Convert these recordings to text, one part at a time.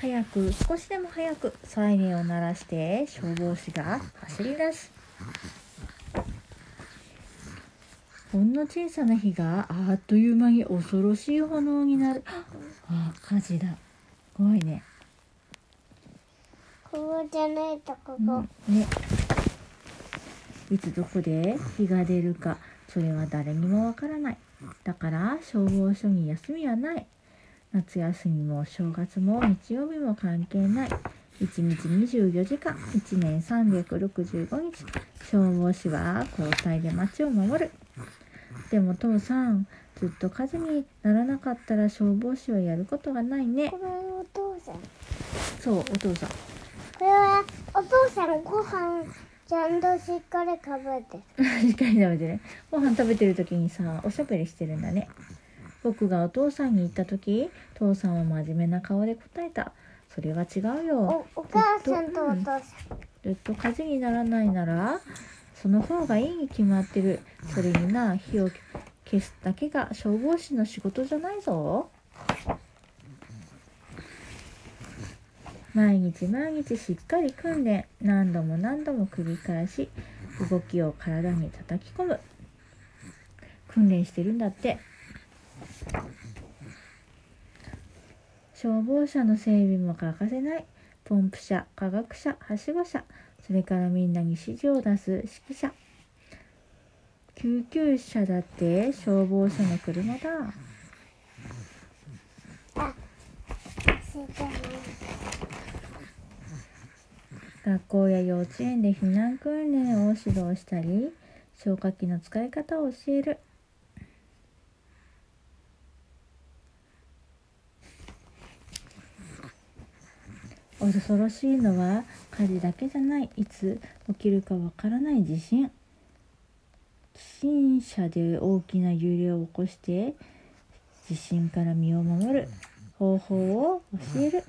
早く少しでも早くサイレンを鳴らして消防士が走り出す。ほんの小さな火があっという間に恐ろしい炎になる。あ火事だ。怖いね。ここじゃないとここ、うんね。いつどこで火が出るかそれは誰にもわからない。だから消防署に休みはない夏休みも正月も日曜日も関係ない。1日24時間。1年365日消防士は交代で街を守る。でも父さんずっと火事にならなかったら消防士はやることがないね。これお父さん。そうお父さん。これはお父さんご飯ちゃんとしっかり食べて。しっかり食べてね。ご飯食べてる時にさおしゃべりしてるんだね僕がお父さんに言った時父さんは真面目な顔で答えた。それは違うよ。おお母さんとお父さん、ずっと火事にならないならその方がいいに決まってる。それにな火を消すだけが消防士の仕事じゃないぞ。毎日毎日しっかり訓練何度も何度も繰り返し動きを体に叩き込む。訓練してるんだって消防車の整備も欠かせない。ポンプ車科学車はしご車。それからみんなに指示を出す指揮者救急車だって消防車の車だ。学校や幼稚園で避難訓練を指導したり消火器の使い方を教える。恐ろしいのは火事だけじゃない。いつ起きるかわからない地震。地震車で大きな揺れを起こして地震から身を守る。方法を教える。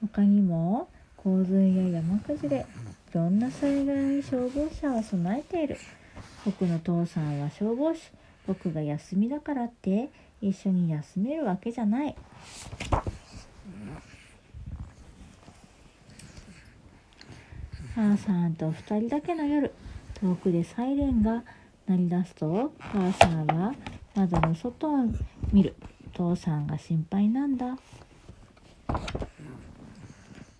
他にも洪水や山崩れいろんな災害に消防車は備えている。僕の父さんは消防士。僕が休みだからって一緒に休めるわけじゃない。母さんと二人だけの夜遠くでサイレンが鳴り出すと母さんは窓の外を見る。父さんが心配なんだ。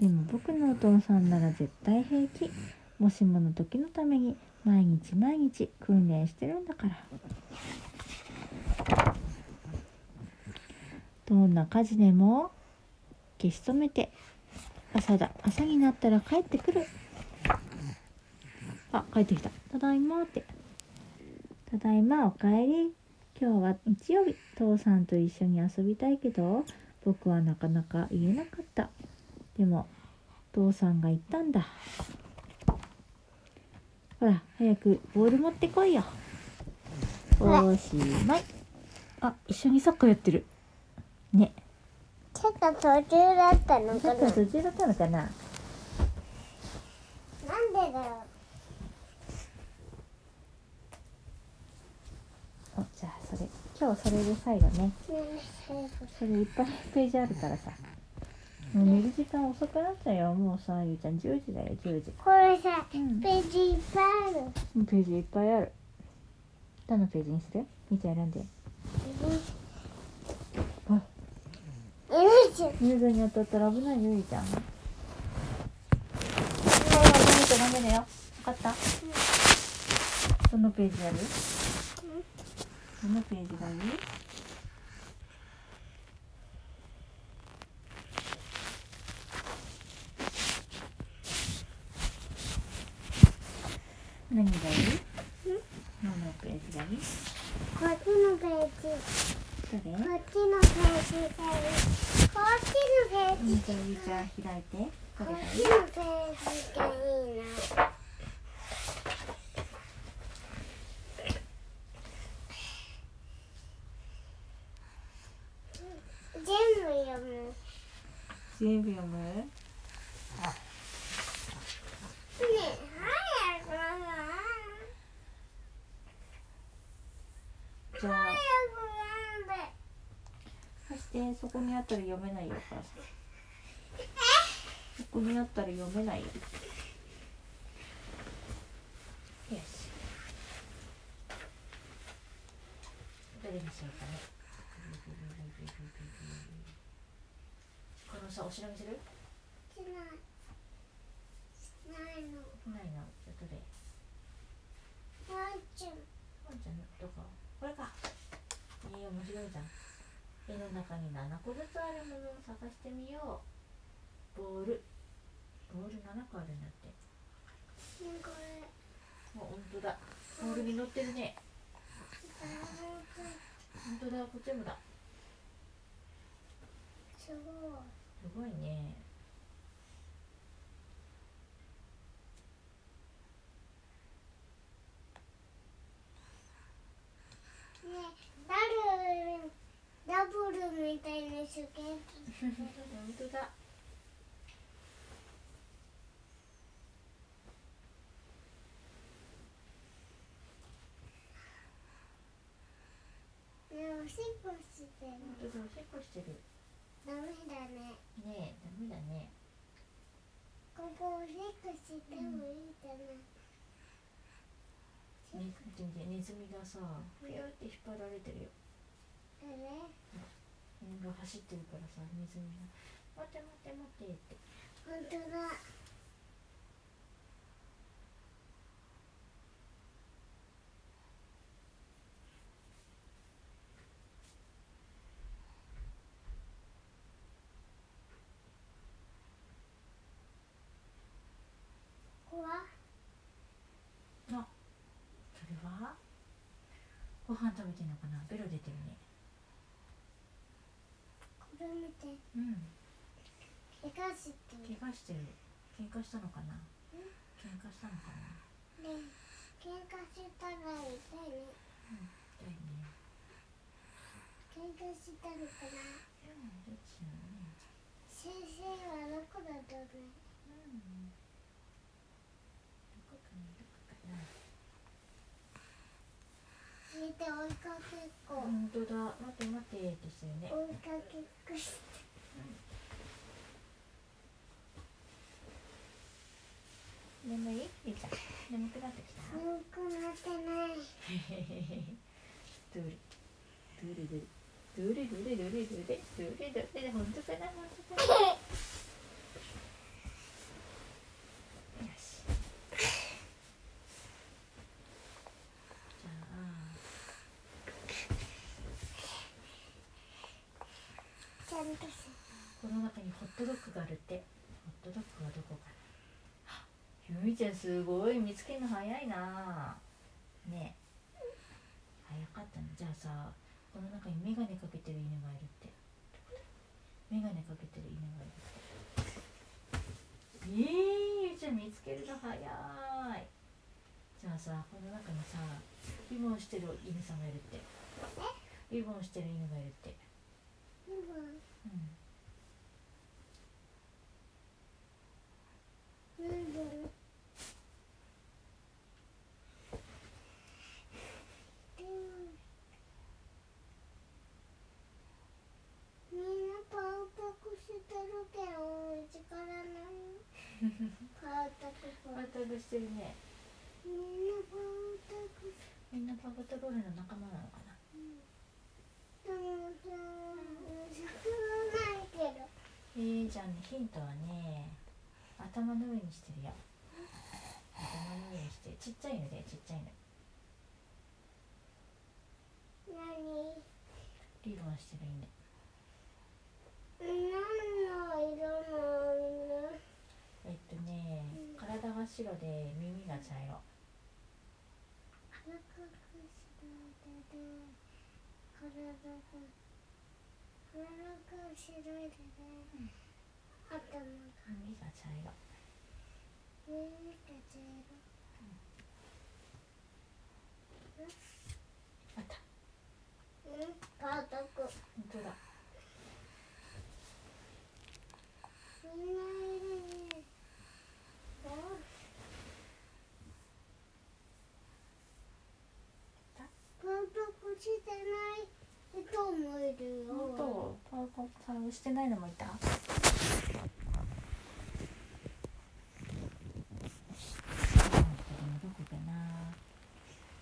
でも僕のお父さんなら絶対平気。もしもの時のために毎日毎日訓練してるんだから。どんな火事でも消し止めて。朝だ。朝になったら帰ってくる。あ帰ってきた。ただいまって。ただいまおかえり。今日は日曜日。父さんと一緒に遊びたいけど僕はなかなか言えなかった。でも父さんが言ったんだ。ほら早くボール持ってこいよ。おしまい。あ一緒にサッカーやってる。ね。ちょっと途中だったのサッカかなー途中だったのかな。なんでだろおじゃあそれ今日それで最後ね。それいっぱいページあるからさ。もう寝る時間遅くなったよ。もうさゆうちゃん。10時だよ10時。これさ、うん。ページいっぱいある。ページいっぱいある。どのページにする？みーちゃん選んであよいしょ水に当たったら危ないよゆいちゃん。もう飲めて飲めねよ。分かった？どのページやる？どのページがいい？何がいい？どのページがいい？こっちのページ。どれ？こっちのページがいいゃんゆいちゃん開いてどこれがいい全部読む？全部読むねえ早くじゃあ貸してそこにあったら読めないよ。お母さんそこにあったら読めないよよしどれにしようかねこのさおしらみするしないしないのないのじゃどれワンちゃんワンちゃんのどここれかえー、面白いじゃん絵の中に7個ずつあるものを探してみよう。ボール。ボール7個あるんだって。ねこれあ本当だ。ボールに乗ってるね。本当だ。こっちもだ。すごい。すごいねねダルダブルみたいなスケート本当だねおしっこしてる。本当だおしっこしてる。ダメだね。ねえダメだね。ここおしっこしてもいいかな、ね見て見てネズミがさピューって引っ張られてるよ。あが走ってるからさネズミが「待って待って待って」って。本当だ。ここはあそれは？ご飯食べてんのかな？ベロ出てるね。こて。うん。怪我して。る怪我してる。喧嘩したのかな？喧嘩したのかな？ね喧嘩したら痛いね。痛いね。喧嘩したのかな？うんどっちなの？ね先生はどこだと思ううんどこかなどこかな見て追いかけっこ。本当だ。待って待ってってしてるね。追いかけっこして。眠い？ゆいちゃん。眠くなってきた？眠くなってない。どれどれどれどれどれどれどれどれどれ本当かな本当かなよしじゃあちゃんとしこの中にホットドッグがあるって。ホットドッグはどこかな？あゆみちゃんすごい。見つけるの早いな。ね。え早かったね。じゃあさこの中に眼鏡かけてる犬がいるって。眼鏡かけてる犬がいるって。えー、ゆいちゃん見つけるの早い。じゃあさこの中にさリボンしてる犬さんがいるって。リボンしてる犬がいるって。今うん。なん。みん。なパウパクしてるけど力ないパウタクパウパウタグしてるねみん。なパウタクみん。なパウタロールの仲間なのかなでもさ知らないけどえー、じゃあねヒントはね頭の上にしてるよ。頭の上にしてちっちゃいのでちっちゃいの。何？リボンしてる犬。何の色の犬？えっとね体が白で耳が茶色。体が白いでね頭が耳が茶色。耳が茶あった。色うん。パウタク本当だ。みん。ないるねおパウタクしてない人もいるよ。本当？こ触してないのもいたどこかな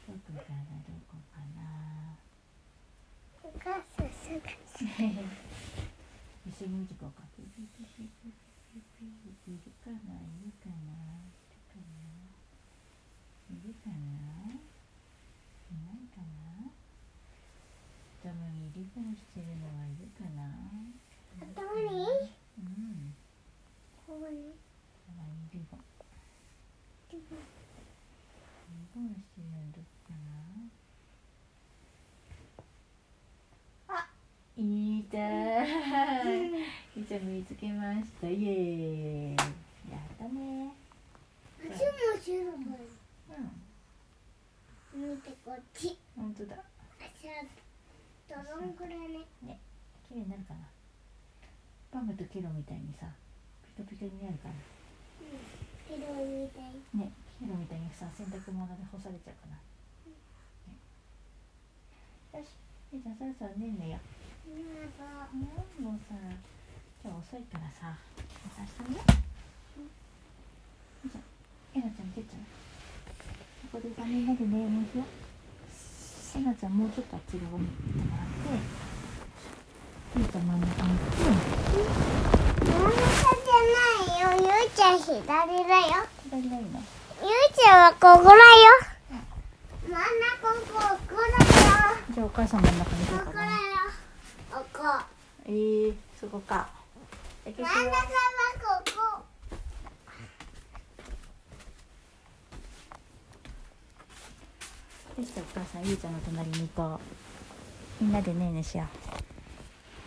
どこかなどこかなお母さんすぐ一緒に時間かけているかな？いるかな？いるかな？いるかないないかな？頭にリボンしてるのはいるかな頭にうんここに頭にリボンリボンしてるのどこかなあいた見つけました。イエーイ。やったね。足も白いうん。見てこっち。本当だ。足はどのくらいね。綺麗になるかな。パムとケロみたいにさピカピカになるかな色みたい。ねケロみたいにさ洗濯物で干されちゃうかな、ね。よし。じゃんそろそろ寝んねよ。なんかうんもうさ今日遅いからささしてねじゃえなちゃんてっちゃん。ここでさみんなでねもうしようえなちゃんもうちょっとあっち側に行ってもらって。ゆうちゃん真ん中に行って。真ん中じゃないよゆうちゃん左だよ。左がいいのゆうちゃんはここだよ。真ん中ここだよ。じゃあお母さん真ん中に行こうかな。ここだよ。ここ。えー、そこか。え真ん中はここできたお母さんゆうちゃんの隣に行こう。みんなでねえねしよう。